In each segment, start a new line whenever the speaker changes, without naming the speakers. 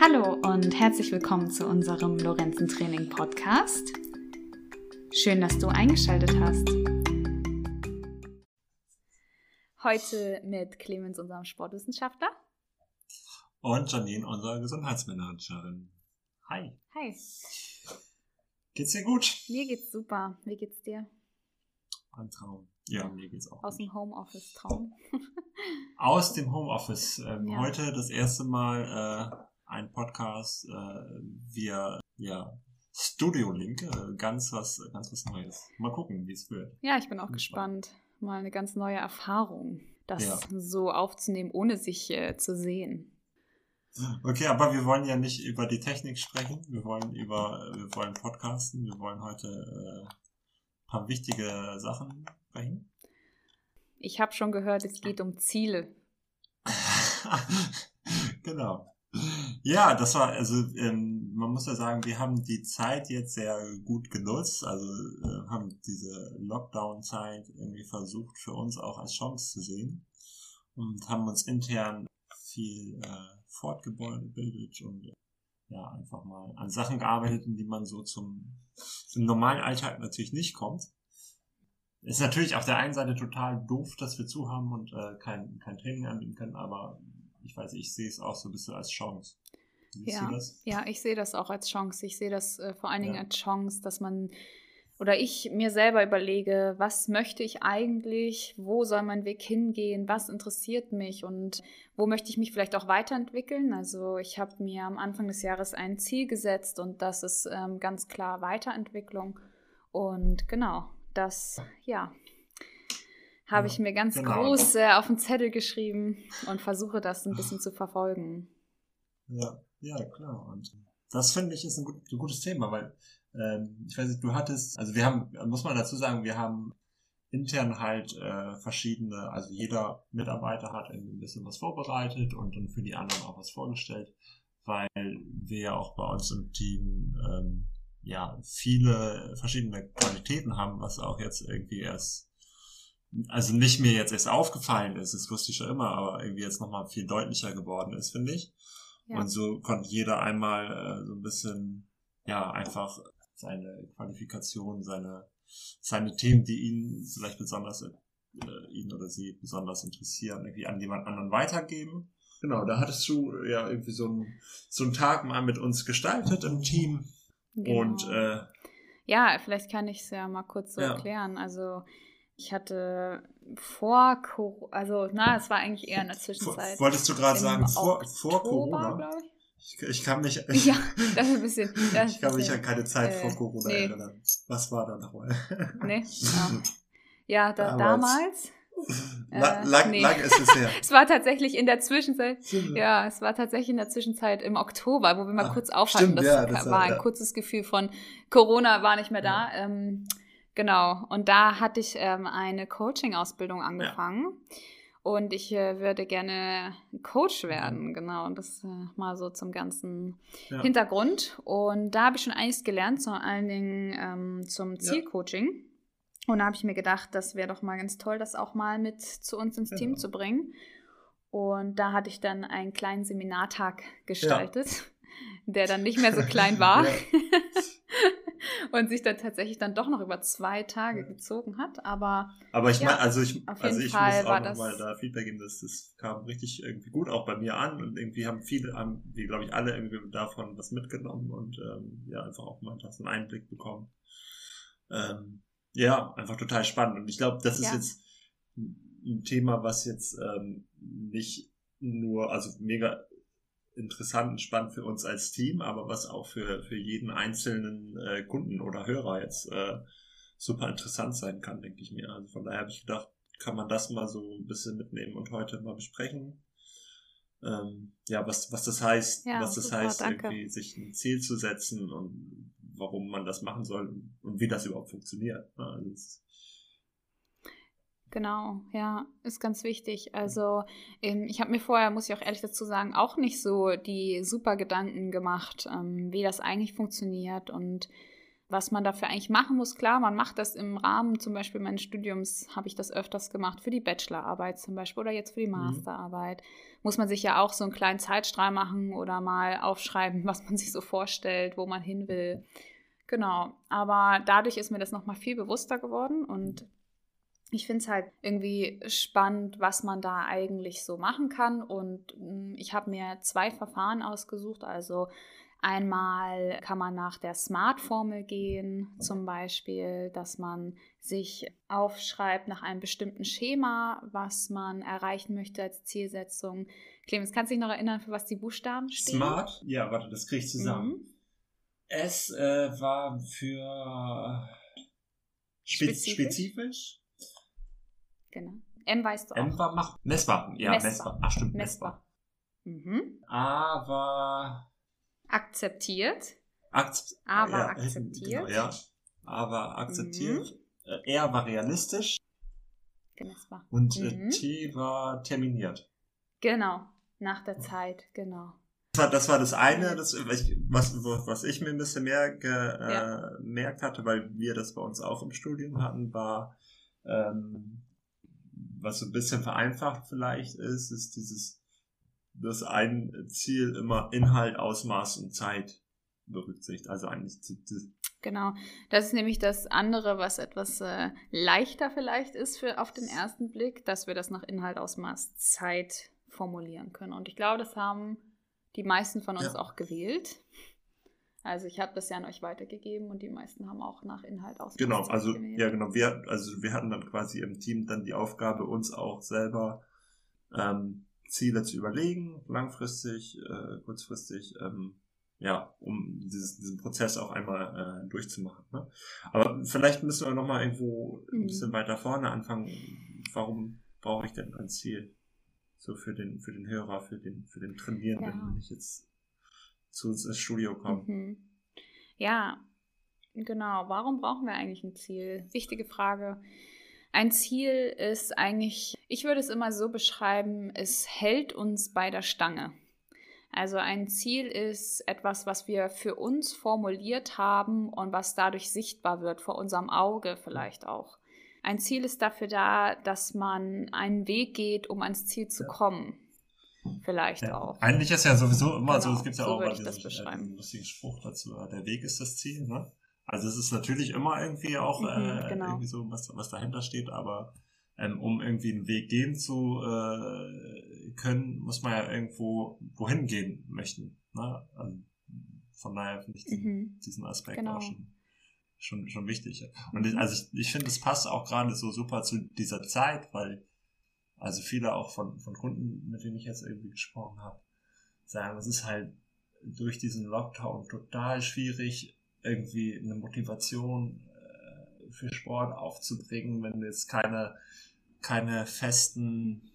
Hallo und herzlich willkommen zu unserem Lorenzen Training Podcast. Schön, dass du eingeschaltet hast. Heute mit Clemens, unserem Sportwissenschaftler.
Und Janine, unserer Gesundheitsmanagerin. Hi.
Hi.
Geht's dir gut?
Mir geht's super. Wie geht's dir?
Ein Traum. Ja, mir geht's auch.
Aus
gut.
dem Homeoffice-Traum.
Aus dem Homeoffice. Ähm,
Ja.
Heute das erste Mal äh, ein Podcast äh, via ja, Studio Link. Äh, ganz was, ganz was Neues. Mal gucken, wie es wird.
ja, ich bin auch
Bin
gespannt. Mal eine ganz neue Erfahrung, das
Ja.
so aufzunehmen, ohne sich äh, zu sehen.
Okay, aber wir wollen ja nicht über die Technik sprechen. Wir wollen über, wir wollen podcasten. Wir wollen heute äh, ein paar wichtige Sachen sprechen.
Ich habe schon gehört, es geht um Ziele.
genau. Ja, das war, also ähm, man muss ja sagen, wir haben die Zeit jetzt sehr gut genutzt, also äh, haben diese Lockdown-Zeit irgendwie versucht für uns auch als Chance zu sehen und haben uns intern viel äh, fortgebildet und äh, ja, einfach mal an Sachen gearbeitet, in die man so zum, zum normalen Alltag natürlich nicht kommt. Ist natürlich auf der einen Seite total doof, dass wir zu haben und äh, kein, kein Training anbieten können, aber ich weiß, ich sehe es auch so ein bisschen als Chance. Siehst
Ja.
du das?
Ja, ich sehe das auch als Chance. Ich sehe das äh, vor allen Dingen
Ja.
als Chance, dass man oder ich mir selber überlege, was möchte ich eigentlich, wo soll mein Weg hingehen, was interessiert mich und wo möchte ich mich vielleicht auch weiterentwickeln. Also ich habe mir am Anfang des Jahres ein Ziel gesetzt und das ist ähm, ganz klar Weiterentwicklung. Und genau, das, ja, habe
Ja,
ich mir ganz
genau.
groß äh, auf den Zettel geschrieben und versuche das ein bisschen zu verfolgen.
Ja, ja, klar. Und das finde ich ist ein, gut, ein gutes Thema, weil ähm, ich weiß nicht, du hattest, also wir haben, muss man dazu sagen, wir haben intern halt äh, verschiedene, also jeder Mitarbeiter hat irgendwie ein bisschen was vorbereitet und dann für die anderen auch was vorgestellt, weil wir ja auch bei uns im Team ähm, ja viele verschiedene Qualitäten haben, was auch jetzt irgendwie erst also nicht mir jetzt erst aufgefallen ist, das wusste ich schon immer, aber irgendwie jetzt nochmal viel deutlicher geworden ist, finde ich.
Ja.
Und so konnte jeder einmal äh, so ein bisschen, ja, einfach seine Qualifikation, seine, seine Themen, die ihn vielleicht besonders, äh, ihn oder sie besonders interessieren, irgendwie an jemand anderen weitergeben. Genau, da hattest du ja irgendwie so einen, so einen Tag mal mit uns gestaltet im Team. Und
Genau.
äh,
Ja, vielleicht kann ich es ja mal kurz so
Ja.
erklären. Also ich hatte vor Corona, also na, es war eigentlich eher in der Zwischenzeit.
wolltest du gerade sagen, vor, vor Corona?
ich.
Ich, kann mich,
Ja, das ist ein bisschen. Das
ich kann
ist
mich an keine Zeit
äh,
vor Corona
nee.
erinnern. Was war da nochmal?
bisschen- Nee, ja. ja da,
Damals.
damals. Äh,
lang,
nee.
lang ist es her.
Es war tatsächlich in der Zwischenzeit. Ja, es war tatsächlich in der Zwischenzeit im Oktober, wo wir mal
Ah,
kurz aufhatten.
stimmt,
das,
ja, das
war
war-
ein
ja.
kurzes Gefühl von Corona war nicht mehr da. Ähm, genau. Und da hatte ich ähm, eine Coaching-Ausbildung angefangen. Und ich äh, würde gerne Coach werden, genau. Und das äh, mal so zum ganzen
Ja.
Hintergrund. Und da habe ich schon einiges gelernt, vor allen Dingen ähm, zum Zielcoaching. Und da habe ich mir gedacht, das wäre doch mal ganz toll, das auch mal mit zu uns ins Team
Genau.
zu bringen. Und da hatte ich dann einen kleinen Seminartag gestaltet, der dann nicht mehr so klein war
Ja.
und sich dann tatsächlich dann doch noch über zwei Tage gezogen hat. Aber
Aber ich
Ja,
meine, also ich, also ich
Fall
muss auch nochmal da Feedback geben, dass das kam richtig irgendwie gut auch bei mir an und irgendwie haben viele, haben, wie glaube ich alle irgendwie davon was mitgenommen und ähm, ja, einfach auch mal so einen Einblick bekommen. Ähm, ja, einfach total spannend und ich glaube, das ist
Ja.
jetzt ein Thema, was jetzt ähm, nicht nur, also mega interessant und spannend für uns als Team, aber was auch für, für jeden einzelnen äh, Kunden oder Hörer jetzt äh, super interessant sein kann, denke ich mir. Also von daher habe ich gedacht, kann man das mal so ein bisschen mitnehmen und heute mal besprechen. Ähm, ja, was, was das heißt,
Ja,
was das
super,
heißt,
danke.
irgendwie sich ein Ziel zu setzen und warum man das machen soll und wie das überhaupt funktioniert. ne? Also es,
Genau, ja, ist ganz wichtig. Also ähm, ich habe mir vorher, muss ich auch ehrlich dazu sagen, auch nicht so die super Gedanken gemacht, ähm, wie das eigentlich funktioniert und was man dafür eigentlich machen muss. Klar, man macht das im Rahmen zum Beispiel meines Studiums, habe ich das öfters gemacht, für die Bachelorarbeit zum Beispiel oder jetzt für die mhm. Masterarbeit. Mhm. Muss man sich ja auch so einen kleinen Zeitstrahl machen oder mal aufschreiben, was man sich so vorstellt, wo man hin will. Genau, aber dadurch ist mir das nochmal viel bewusster geworden und ich finde es halt irgendwie spannend, was man da eigentlich so machen kann. Und hm, ich habe mir zwei Verfahren ausgesucht. Also Einmal kann man nach der Smart-Formel gehen, zum Beispiel, dass man sich aufschreibt nach einem bestimmten Schema, was man erreichen möchte als Zielsetzung. Clemens, kannst du dich noch erinnern, für was die Buchstaben stehen?
Smart? Ja, warte, das kriege ich zusammen. Mhm. S äh, war für spezifisch. spezifisch.
Genau. M weißt du auch.
M war mach messbar. Ja, messbar. messbar. Ach stimmt, messbar. messbar. Mhm. A war
akzeptiert.
Akzept
aber ja, akzeptiert.
Genau, ja, aber akzeptiert. Mhm. Äh, er war realistisch.
Gemessbar.
Und äh, mhm. T war terminiert.
Genau, nach der Zeit, genau.
Das war das, war das eine, das, was, was ich mir ein bisschen mehr gemerkt äh, ja. hatte, weil wir das bei uns auch im Studium hatten, war, ähm, was so ein bisschen vereinfacht vielleicht ist, ist dieses dass ein Ziel immer Inhalt, Ausmaß und Zeit berücksichtigt. Also eigentlich
Genau, das ist nämlich das andere, was etwas äh, leichter vielleicht ist für auf den ersten Blick, dass wir das nach Inhalt, Ausmaß, Zeit formulieren können. Und ich glaube, das haben die meisten von uns ja. auch gewählt. Also ich habe das ja an euch weitergegeben und die meisten haben auch nach Inhalt Ausmaß.
Genau, also gewählt. ja genau, wir also wir hatten dann quasi im Team dann die Aufgabe, uns auch selber ähm, Ziele zu überlegen, langfristig, äh, kurzfristig, ähm, ja, um dieses, diesen Prozess auch einmal äh, durchzumachen. Ne? Aber vielleicht müssen wir nochmal irgendwo ein mhm. bisschen weiter vorne anfangen. Warum brauche ich denn ein Ziel? So für den, für den Hörer, für den, für den Trainierenden, ja. wenn ich jetzt zu uns ins Studio komme. Mhm.
Ja, genau. Warum brauchen wir eigentlich ein Ziel? Wichtige Frage. Ein Ziel ist eigentlich, ich würde es immer so beschreiben, es hält uns bei der Stange. Also ein Ziel ist etwas, was wir für uns formuliert haben und was dadurch sichtbar wird, vor unserem Auge vielleicht auch. Ein Ziel ist dafür da, dass man einen Weg geht, um ans Ziel zu kommen. Vielleicht ja. auch.
Eigentlich ist ja sowieso immer genau, so, es gibt ja so auch diesen, äh, lustigen Spruch dazu, der Weg ist das Ziel, ne? Also es ist natürlich immer irgendwie auch mhm, äh, genau. irgendwie so, was, was dahinter steht, aber ähm, um irgendwie einen Weg gehen zu äh, können, muss man ja irgendwo wohin gehen möchten. Ne? Also von daher finde ich mhm. diesen Aspekt genau. auch schon, schon, schon wichtig. Und ich, also ich, ich finde, es passt auch gerade so super zu dieser Zeit, weil also viele auch von, von Kunden, mit denen ich jetzt irgendwie gesprochen habe, sagen, es ist halt durch diesen Lockdown total schwierig, irgendwie eine Motivation äh, für Sport aufzubringen, wenn du jetzt keine, keine festen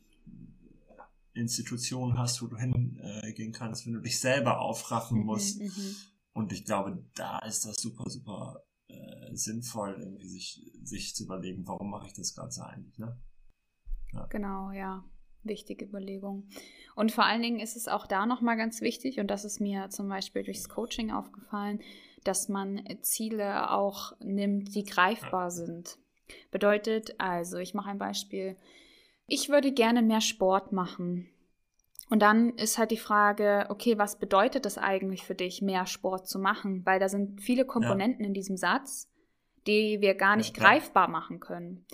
Institutionen hast, wo du hingehen äh, kannst, wenn du dich selber aufraffen mhm, musst. Mhm, Und ich glaube, da ist das super, super äh, sinnvoll, irgendwie sich, sich zu überlegen, warum mache ich das Ganze eigentlich, ne?
Ja. Genau, ja. Wichtige Überlegung. Und vor allen Dingen ist es auch da nochmal ganz wichtig, und das ist mir zum Beispiel durchs Coaching aufgefallen, dass man Ziele auch nimmt, die greifbar sind. Bedeutet also, ich mache ein Beispiel. Ich würde gerne mehr Sport machen. Und dann ist halt die Frage, okay, was bedeutet das eigentlich für dich, mehr Sport zu machen? Weil da sind viele Komponenten ja. in diesem Satz, die wir gar nicht ja, greifbar machen können.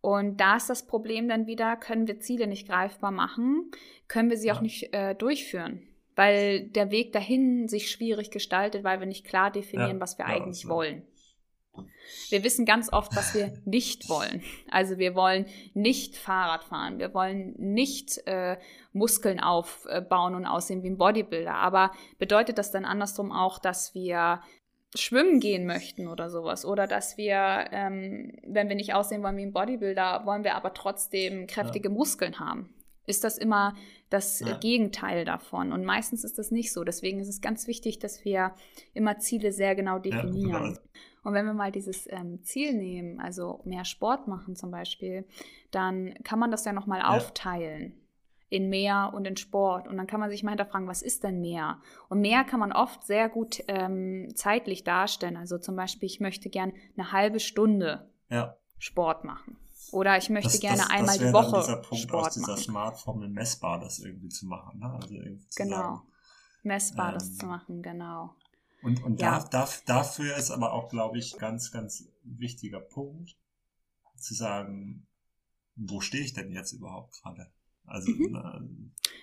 Und da ist das Problem dann wieder, können wir Ziele nicht greifbar machen, können wir sie ja. auch nicht äh, durchführen weil der Weg dahin sich schwierig gestaltet, weil wir nicht klar definieren, ja, was wir ja, eigentlich wollen. Wir wissen ganz oft, was wir nicht wollen. Also wir wollen nicht Fahrrad fahren, wir wollen nicht äh, Muskeln aufbauen und aussehen wie ein Bodybuilder. Aber bedeutet das dann andersrum auch, dass wir schwimmen gehen möchten oder sowas? Oder dass wir, ähm, wenn wir nicht aussehen wollen wie ein Bodybuilder, wollen wir aber trotzdem kräftige ja. Muskeln haben? ist das immer das ja. Gegenteil davon. Und meistens ist das nicht so. Deswegen ist es ganz wichtig, dass wir immer Ziele sehr genau definieren. Ja, genau. Und wenn wir mal dieses ähm, Ziel nehmen, also mehr Sport machen zum Beispiel, dann kann man das ja nochmal ja. aufteilen in mehr und in Sport. Und dann kann man sich mal hinterfragen, was ist denn mehr? Und mehr kann man oft sehr gut ähm, zeitlich darstellen. Also zum Beispiel, ich möchte gern eine halbe Stunde
ja.
Sport machen. Oder ich möchte
Das,
gerne
das,
einmal
das
die Woche
dann dieser Punkt
Sport
aus dieser
machen.
Smartphone messbar, das irgendwie zu machen. Ne? Also irgendwie zu
Genau.
Sagen.
Messbar das
Ähm,
zu machen, genau.
Und, und
Ja.
da, da, dafür ist aber auch, glaube ich, ganz, ganz wichtiger Punkt, zu sagen, wo stehe ich denn jetzt überhaupt gerade? Also,
Mhm.
ne,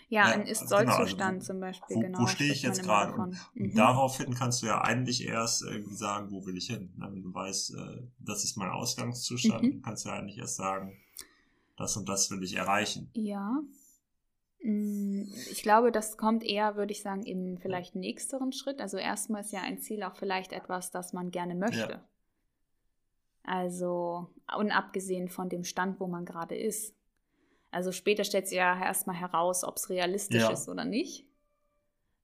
Ja, ein
also
Ist-Soll-Zustand
genau, also
zum Beispiel,
wo,
genau.
wo stehe ich jetzt gerade? Und,
Mhm.
daraufhin kannst du ja eigentlich erst irgendwie sagen, wo will ich hin? Na, Wenn du weißt, äh, das ist mein Ausgangszustand,
Mhm.
kannst du ja eigentlich erst sagen, das und das will ich erreichen.
Ja. Mm, Ich glaube, das kommt eher, würde ich sagen, im vielleicht nächsteren Schritt. Also erstmal ist ja ein Ziel auch vielleicht etwas, das man gerne möchte.
Ja.
Also unabgesehen von dem Stand, wo man gerade ist. Also später stellt sich ja erstmal heraus, ob es realistisch
Ja.
ist oder nicht.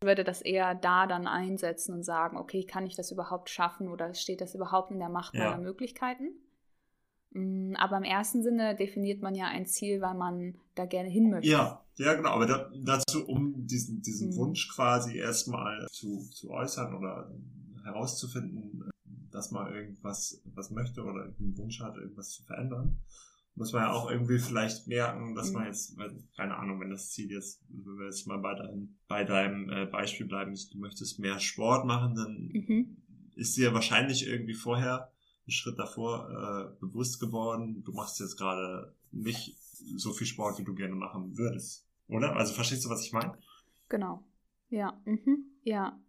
Ich würde das eher da dann einsetzen und sagen, okay, kann ich das überhaupt schaffen oder steht das überhaupt in der Macht
Ja.
meiner Möglichkeiten? Mm, Aber im ersten Sinne definiert man ja ein Ziel, weil man da gerne hin möchte.
Ja, ja, genau. Aber da, dazu, um diesen, diesen
Mhm.
Wunsch quasi erstmal zu, zu äußern oder herauszufinden, dass man irgendwas was möchte oder einen Wunsch hat, irgendwas zu verändern, muss man ja auch irgendwie vielleicht merken, dass man
Mhm.
jetzt, keine Ahnung, wenn das Ziel jetzt, wenn wir jetzt mal bei deinem, bei deinem äh, Beispiel bleiben, du möchtest mehr Sport machen, dann
Mhm.
ist dir wahrscheinlich irgendwie vorher einen Schritt davor äh, bewusst geworden, du machst jetzt gerade nicht so viel Sport, wie du gerne machen würdest. Oder? Also verstehst du, was ich meine?
Genau. Ja, mhm. ja.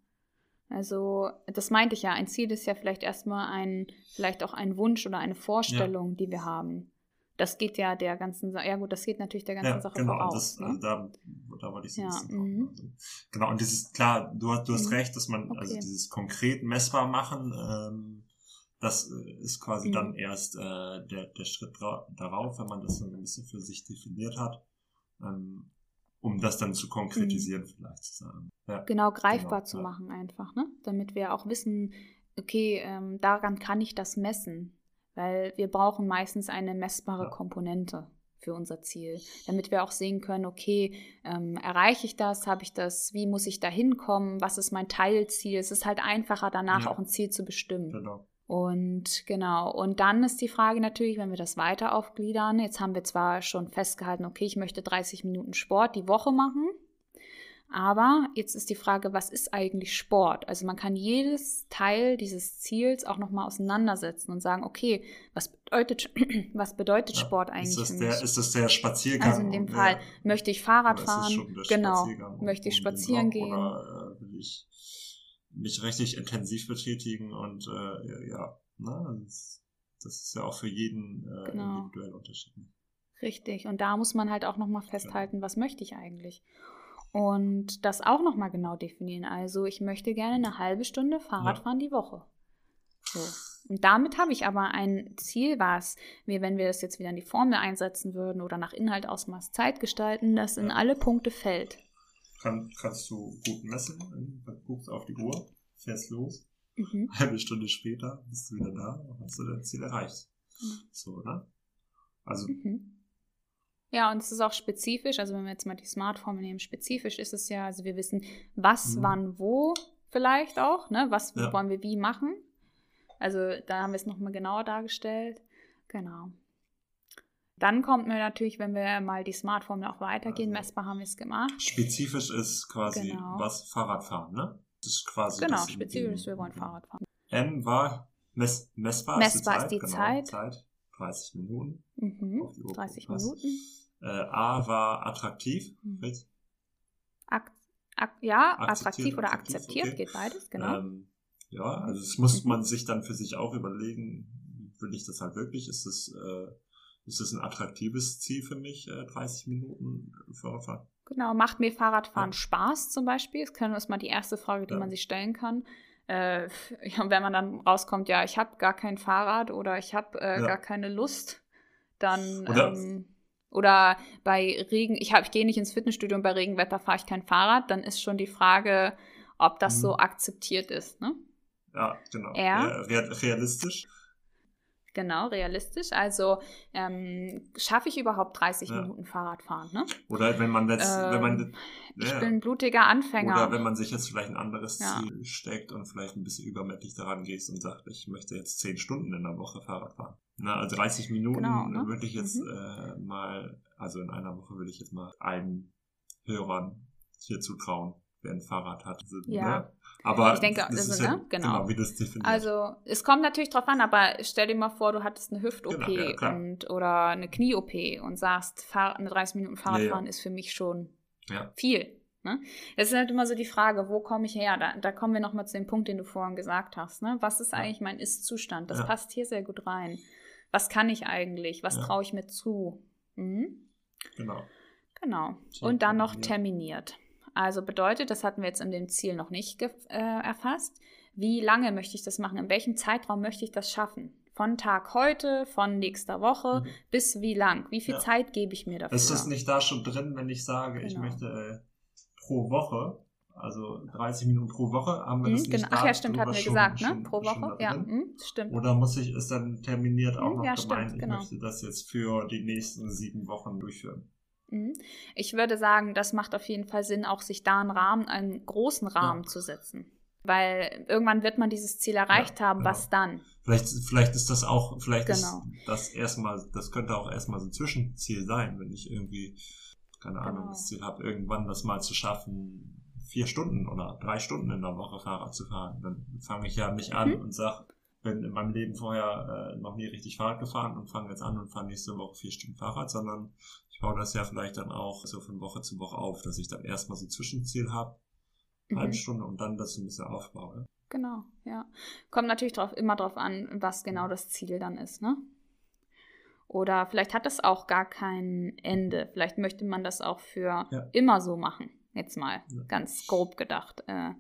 Also, das meinte ich ja. Ein Ziel ist ja vielleicht erstmal ein, vielleicht auch ein Wunsch oder eine Vorstellung, die wir haben. Das geht ja der ganzen Sache, ja gut, das geht natürlich der ganzen
Ja,
Sache
genau.
Voraus.
das,
ne?
also da, da wollte ich so ein
Ja,
bisschen kommen.
mhm.
Also, genau, und dieses, klar, du hast, du hast
Mhm.
recht, dass man, also
Okay.
dieses konkret messbar machen, ähm, das äh, ist quasi
Mhm.
dann erst äh, der, der Schritt darauf, wenn man das so ein bisschen für sich definiert hat, ähm, um das dann zu konkretisieren, vielleicht zu sagen. Ja.
genau greifbar
Genau,
zu
ja.
machen einfach, ne? Damit wir auch wissen, okay, ähm, daran kann ich das messen, weil wir brauchen meistens eine messbare. Komponente für unser Ziel, damit wir auch sehen können, okay, ähm, erreiche ich das, habe ich das, wie muss ich da hinkommen, was ist mein Teilziel? Es ist halt einfacher danach
Ja.
auch ein Ziel zu bestimmen.
Genau.
Und genau, und dann ist die Frage natürlich, wenn wir das weiter aufgliedern, jetzt haben wir zwar schon festgehalten, okay, ich möchte 30 Minuten Sport die Woche machen, aber jetzt ist die Frage, was ist eigentlich Sport? Also man kann jedes Teil dieses Ziels auch nochmal auseinandersetzen und sagen, okay, was bedeutet, was bedeutet
Ja.
Sport eigentlich
Ist das, der, ist das der Spaziergang?
Also in dem Fall,
der-
möchte ich Fahrrad fahren? Genau. Möchte ich spazieren gehen?
Oder äh, will ich mich richtig intensiv betätigen und äh, ja, ne, das, das ist ja auch für jeden äh,
Genau.
individuell unterschiedlich.
Richtig. Und da muss man halt auch nochmal festhalten, was möchte ich eigentlich? Und das auch nochmal genau definieren. Also ich möchte gerne eine halbe Stunde Fahrrad
Ja.
fahren die Woche. So. Und damit habe ich aber ein Ziel, was wir, wenn wir das jetzt wieder in die Formel einsetzen würden oder nach Inhalt, Ausmaß, Zeit gestalten, das in
Ja.
alle Punkte fällt.
Kann, kannst du gut messen, du guckst auf die Uhr, fährst los,
Mhm.
halbe Stunde später bist du wieder da und hast du dein Ziel erreicht.
Mhm.
So, ne? Also,
Mhm. Ja, und es ist auch spezifisch, also wenn wir jetzt mal die Smart-Formel nehmen, spezifisch ist es ja, also wir wissen, was,
Mhm.
wann, wo vielleicht auch, ne? Was
Ja.
wollen wir wie machen. Also da haben wir es nochmal genauer dargestellt. Genau. Dann kommt mir natürlich, wenn wir mal die Smart-Formel auch weitergehen,
Also-
messbar haben wir es gemacht.
spezifisch ist quasi
Genau.
was Fahrradfahren, ne? Das ist quasi
Genau, spezifisch ist, wir wollen Fahrrad fahren.
M war mess, messbar,
Messbar
ist
ist
die
die
Zeit.
Zeit.
Genau, Zeit. 30 Minuten.
Mhm.
Auf die Uhr
30
gucken, passt.
Minuten.
Äh, A war attraktiv. Richtig?
Ak ak ja,
Akzeptiert,
attraktiv oder akzeptiert,
okay.
geht beides, genau.
Ähm, ja, also das muss
Mhm.
man sich dann für sich auch überlegen, will ich das halt wirklich? Ist das, äh, ist das ein attraktives Ziel für mich, äh, 30 Minuten Fahrradfahren?
Genau, macht mir Fahrradfahren
Ja.
Spaß zum Beispiel? Das können- ist mal die erste Frage, die
Ja.
man sich stellen kann. Äh, ja, wenn man dann rauskommt, ja, ich habe gar kein Fahrrad oder ich habe äh,
Ja.
gar keine Lust, dann
Oder-
ähm, oder bei Regen, ich, hab- ich gehe nicht ins Fitnessstudio und bei Regenwetter fahre ich kein Fahrrad, dann ist schon die Frage, ob das
Mhm.
so akzeptiert ist. Ne?
Ja, genau.
Ja.
Re- real- realistisch.
Genau, realistisch. Also ähm, schaffe ich überhaupt 30 ja. Minuten Fahrradfahren, ne?
Oder wenn man jetzt, ähm, wenn man
ähm, ja. ich bin ein blutiger Anfänger.
Oder wenn man sich jetzt vielleicht ein anderes ja. Ziel steckt und vielleicht ein bisschen übermächtig daran gehst und sagt, ich möchte jetzt 10 Stunden in der Woche Fahrrad fahren. Na, also 30 Minuten genau, ne? würde ich jetzt mhm. äh, mal, also in einer Woche würde ich jetzt mal allen Hörern hier zutrauen, wer ein Fahrrad hat.
Ja.
Ne? Aber
ich denke,
das
ist
ja,
ne? genau.
genau. wie das definiert.
Also es kommt natürlich drauf an, aber stell dir mal vor, du hattest eine Hüft-OP
genau, ja,
und oder eine Knie-OP und sagst, fahr, eine 30 Minuten Fahrradfahren ja, ist für mich schon viel. Ne? Das ist halt immer so die Frage, wo komme ich her? Da, da kommen wir nochmal zu dem Punkt, den du vorhin gesagt hast. Ne? Was ist eigentlich mein Ist-Zustand? Das passt hier sehr gut rein. Was kann ich eigentlich? Was traue ich mir zu? Mhm.
Genau.
Genau. Und dann noch terminiert. Also bedeutet, das hatten wir jetzt in dem Ziel noch nicht äh, erfasst. Wie lange möchte ich das machen? In welchem Zeitraum möchte ich das schaffen? Von Tag heute, von nächster Woche mhm. bis wie lang? Wie viel ja. Zeit gebe ich mir dafür?
Ist das nicht da schon drin, wenn ich sage, genau. ich möchte äh, pro Woche, also 30 Minuten pro Woche, haben wir mhm, das nicht
genau. Ach ja, stimmt, hatten wir
schon,
gesagt,
ne?
Schon, pro Woche, ja, mh, stimmt.
Oder muss ich es dann terminiert auch
mhm,
noch
ja,
gemeint,
stimmt,
ich
genau.
möchte das jetzt für die nächsten sieben Wochen durchführen?
Mhm. Ich würde sagen, das macht auf jeden Fall Sinn, auch sich da einen Rahmen, einen großen Rahmen ja. zu setzen. Weil irgendwann wird man dieses Ziel erreicht ja, haben, genau. was dann?
Vielleicht, vielleicht ist das auch, vielleicht genau. ist das erstmal, das könnte auch erstmal so ein Zwischenziel sein, wenn ich irgendwie, keine genau. Ahnung, das Ziel habe, irgendwann das mal zu schaffen, vier Stunden oder drei Stunden in der Woche Fahrrad zu fahren. Dann fange ich ja nicht an mhm. und sage, bin in meinem Leben vorher äh, noch nie richtig Fahrrad gefahren und fange jetzt an und fahre nächste Woche vier Stunden Fahrrad, sondern ich baue das ja vielleicht dann auch so von Woche zu Woche auf, dass ich dann erstmal so ein Zwischenziel habe, mhm. halbe Stunde und dann das ein bisschen aufbaue.
Genau, ja. Kommt natürlich drauf, immer drauf an, was genau das Ziel dann ist, ne? Oder vielleicht hat es auch gar kein Ende. Vielleicht möchte man das auch für ja. immer so machen. Jetzt mal ja. ganz grob gedacht. Äh,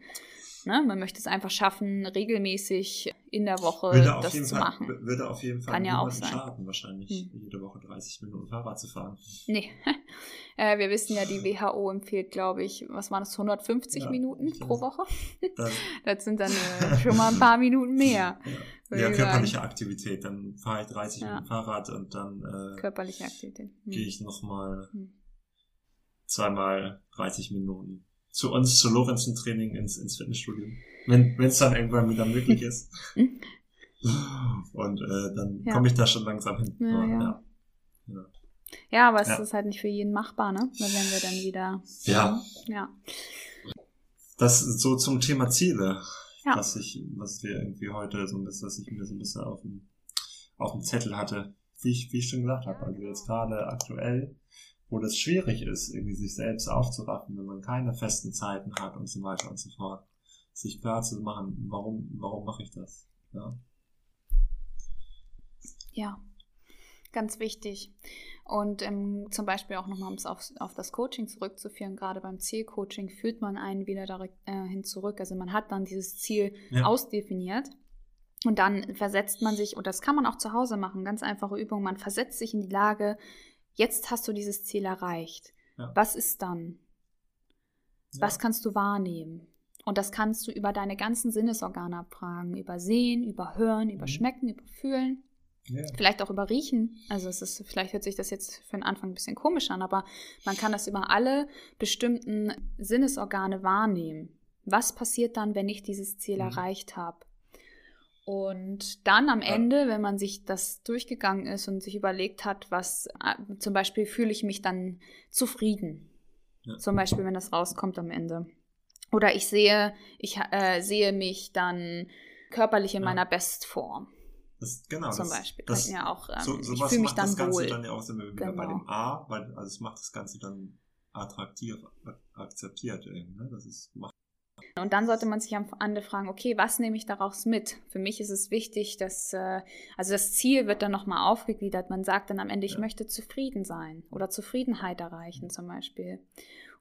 Ne? Man möchte es einfach schaffen, regelmäßig in der Woche das zu
Fall,
machen.
Würde auf jeden Fall
Kann ja auch sein.
schaden, wahrscheinlich hm. jede Woche 30 Minuten Fahrrad zu fahren.
Nee. äh, wir wissen ja, die WHO empfiehlt, glaube ich, was waren das, 150 ja, Minuten pro Woche? Das, das sind dann äh, schon mal ein paar Minuten mehr.
Ja, ja körperliche sagen. Aktivität. Dann fahre ich 30 ja. Minuten Fahrrad und dann äh,
körperliche Aktivität.
Hm. gehe ich nochmal hm. Zweimal 30 Minuten zu uns, zu Lorenzen-Training ins, ins Fitnessstudio. Wenn es dann irgendwann wieder möglich ist. Und äh, dann ja. komme ich da schon langsam hin.
Ja, ja. ja. ja aber es ist halt nicht für jeden machbar, ne? Dann werden wir dann wieder.
Ja.
Ja.
Das so zum Thema Ziele, ja. was ich, was wir irgendwie heute so ein bisschen, was ich mir so ein bisschen auf dem, auf dem Zettel hatte, wie ich, wie ich schon gesagt habe. Also jetzt gerade aktuell wo das schwierig ist, irgendwie sich selbst aufzuraffen, wenn man keine festen Zeiten hat und so weiter und so fort. Sich klar zu machen, warum, warum mache ich das? Ja.
Ja, ganz wichtig. Und ähm, zum Beispiel auch nochmal, um es auf, auf das Coaching zurückzuführen, gerade beim Zielcoaching führt man einen wieder dahin äh, zurück. Also man hat dann dieses Ziel ja. ausdefiniert. Und dann versetzt man sich, und das kann man auch zu Hause machen, ganz einfache Übung, man versetzt sich in die Lage, jetzt hast du dieses Ziel erreicht. Ja. Was ist dann? Ja. Was kannst du wahrnehmen? Und das kannst du über deine ganzen Sinnesorgane abfragen. Über Sehen, über Hören, über mhm. Schmecken, über Fühlen. Ja. Vielleicht auch über Riechen. Also es ist, vielleicht hört sich das jetzt für den Anfang ein bisschen komisch an, aber man kann das über alle bestimmten Sinnesorgane wahrnehmen. Was passiert dann, wenn ich dieses Ziel mhm. erreicht habe? Und dann am Ende, wenn man sich das durchgegangen ist und sich überlegt hat, was äh, zum Beispiel fühle ich mich dann zufrieden. Ja. Zum Beispiel, wenn das rauskommt am Ende. Oder ich sehe, ich äh, sehe mich dann körperlich in ja. meiner Bestform.
Das, genau.
Zum
das,
Beispiel.
Das,
ja auch, ähm,
so,
ich fühle mich dann
das Ganze
wohl.
dann ja auch sind wir wieder genau. bei dem A, weil also es macht das Ganze dann attraktiv, akzeptiert. Ne? Das ist, macht
und dann sollte man sich am Ende fragen, okay, was nehme ich daraus mit? Für mich ist es wichtig, dass, äh, also das Ziel wird dann nochmal aufgegliedert. Man sagt dann am Ende, ich ja. möchte zufrieden sein oder Zufriedenheit erreichen zum Beispiel.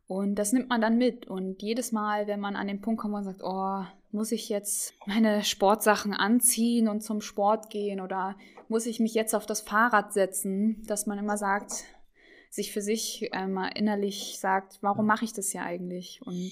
Und das nimmt man dann mit. Und jedes Mal, wenn man an den Punkt kommt und sagt, oh, muss ich jetzt meine Sportsachen anziehen und zum Sport gehen oder muss ich mich jetzt auf das Fahrrad setzen, dass man immer sagt, sich für sich ähm, innerlich sagt, warum mache ich das hier eigentlich? Und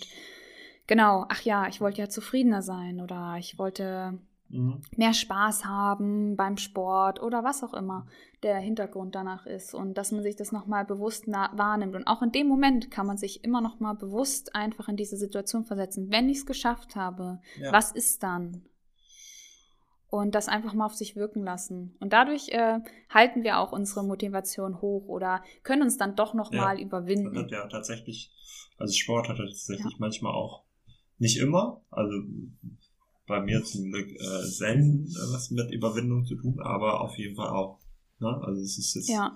genau, ach ja, ich wollte ja zufriedener sein oder ich wollte mhm. mehr Spaß haben beim Sport oder was auch immer der Hintergrund danach ist und dass man sich das nochmal bewusst wahrnimmt. Und auch in dem Moment kann man sich immer nochmal bewusst einfach in diese Situation versetzen. Wenn ich es geschafft habe, ja. was ist dann? Und das einfach mal auf sich wirken lassen. Und dadurch äh, halten wir auch unsere Motivation hoch oder können uns dann doch nochmal ja, überwinden.
Hat ja tatsächlich, also Sport hat tatsächlich ja. manchmal auch nicht immer, also bei mir zum Glück äh, selten äh, was mit Überwindung zu tun, aber auf jeden Fall auch. Ne? Also es ist jetzt ja.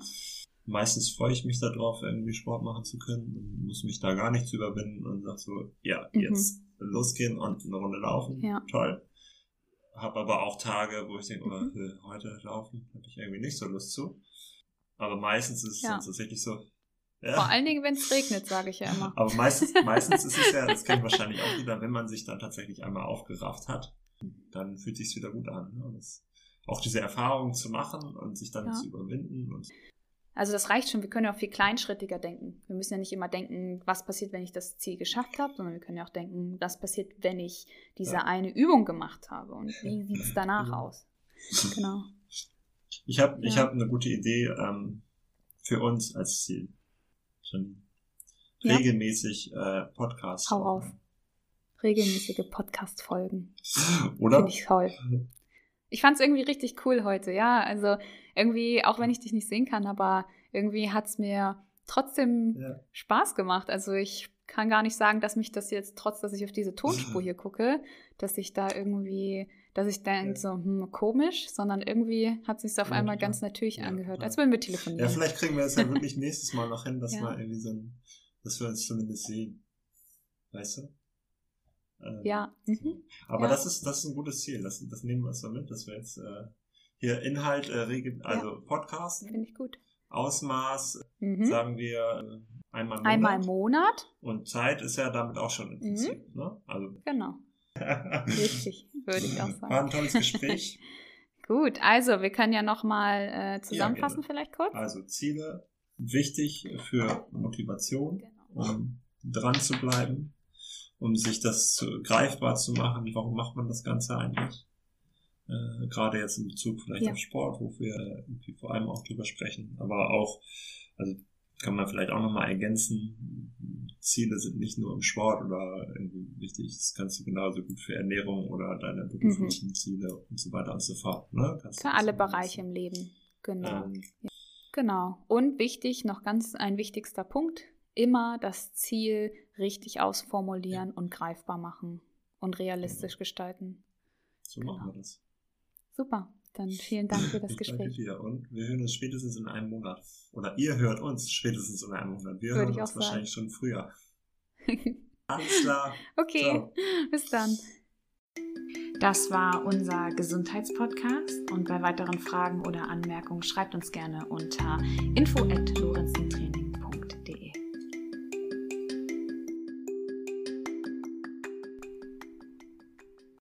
meistens freue ich mich darauf, irgendwie Sport machen zu können und muss mich da gar nicht zu überwinden und sag so, ja, mhm. jetzt losgehen und eine Runde laufen. Ja. Toll. Hab aber auch Tage, wo ich denke, oh, mhm. oh, heute laufen, habe ich irgendwie nicht so Lust zu. Aber meistens ist es ja. tatsächlich so,
ja. Vor allen Dingen, wenn es regnet, sage ich ja immer.
Aber meistens, meistens ist es ja, das kennt wahrscheinlich auch wieder, wenn man sich dann tatsächlich einmal aufgerafft hat, dann fühlt sich wieder gut an. Ne? Das, auch diese Erfahrung zu machen und sich dann ja. zu überwinden. Und
also das reicht schon. Wir können ja auch viel kleinschrittiger denken. Wir müssen ja nicht immer denken, was passiert, wenn ich das Ziel geschafft habe, sondern wir können ja auch denken, was passiert, wenn ich diese ja. eine Übung gemacht habe und wie sieht es danach ja. aus. Genau.
Ich habe ich hab eine gute Idee ähm, für uns als Ziel schon regelmäßig ja. äh, Podcasts.
Hau auf. Regelmäßige Podcast-Folgen.
Oder?
Finde ich toll. Ich fand es irgendwie richtig cool heute, ja. Also irgendwie, auch wenn ich dich nicht sehen kann, aber irgendwie hat es mir trotzdem ja. Spaß gemacht. Also ich kann gar nicht sagen, dass mich das jetzt, trotz dass ich auf diese Tonspur hier gucke, dass ich da irgendwie, dass ich denke, ja. so, hm, komisch, sondern irgendwie hat es sich auf ja, einmal klar. ganz natürlich ja, angehört, als würden wir telefonieren.
Ja, vielleicht kriegen wir es ja wirklich nächstes Mal noch hin, dass wir irgendwie so ein, dass wir uns zumindest sehen. Weißt du?
Ähm, ja. Mhm.
Aber das ist, das ist ein gutes Ziel. Das, das nehmen wir uns mal mit, dass wir jetzt äh, hier Inhalt, äh, also Podcasten.
Finde ich gut.
Ausmaß, mhm. sagen wir, äh, Einmal im
Monat. Einmal im Monat.
Und Zeit ist ja damit auch schon interessiert. Mhm. Ne? Also.
Genau. Richtig, würde ich auch sagen.
War ein tolles Gespräch.
Gut, also wir können ja nochmal äh, zusammenfassen ja, vielleicht kurz.
Also Ziele wichtig für Motivation, genau. um dran zu bleiben, um sich das zu, greifbar zu machen. Warum macht man das Ganze eigentlich? Äh, gerade jetzt in Bezug vielleicht ja. auf Sport, wo wir irgendwie vor allem auch drüber sprechen, aber auch, also kann man vielleicht auch nochmal ergänzen. Ziele sind nicht nur im Sport oder irgendwie wichtig, das kannst du genauso gut für Ernährung oder deine beruflichen mhm. Ziele und so weiter und so fort. Ne?
Kannst für alle Bereiche im Leben, genau. Ähm, ja. Genau. Und wichtig, noch ganz ein wichtigster Punkt, immer das Ziel richtig ausformulieren ja. und greifbar machen und realistisch genau. gestalten.
So genau. machen wir das.
Super. Dann vielen Dank für das Gespräch. Danke
dir. Und wir hören uns spätestens in einem Monat. Oder ihr hört uns spätestens in einem Monat. Wir Würde hören uns wahrscheinlich schon früher. Alles klar.
Okay, Ciao. bis dann. Das war unser Gesundheitspodcast und bei weiteren Fragen oder Anmerkungen schreibt uns gerne unter info at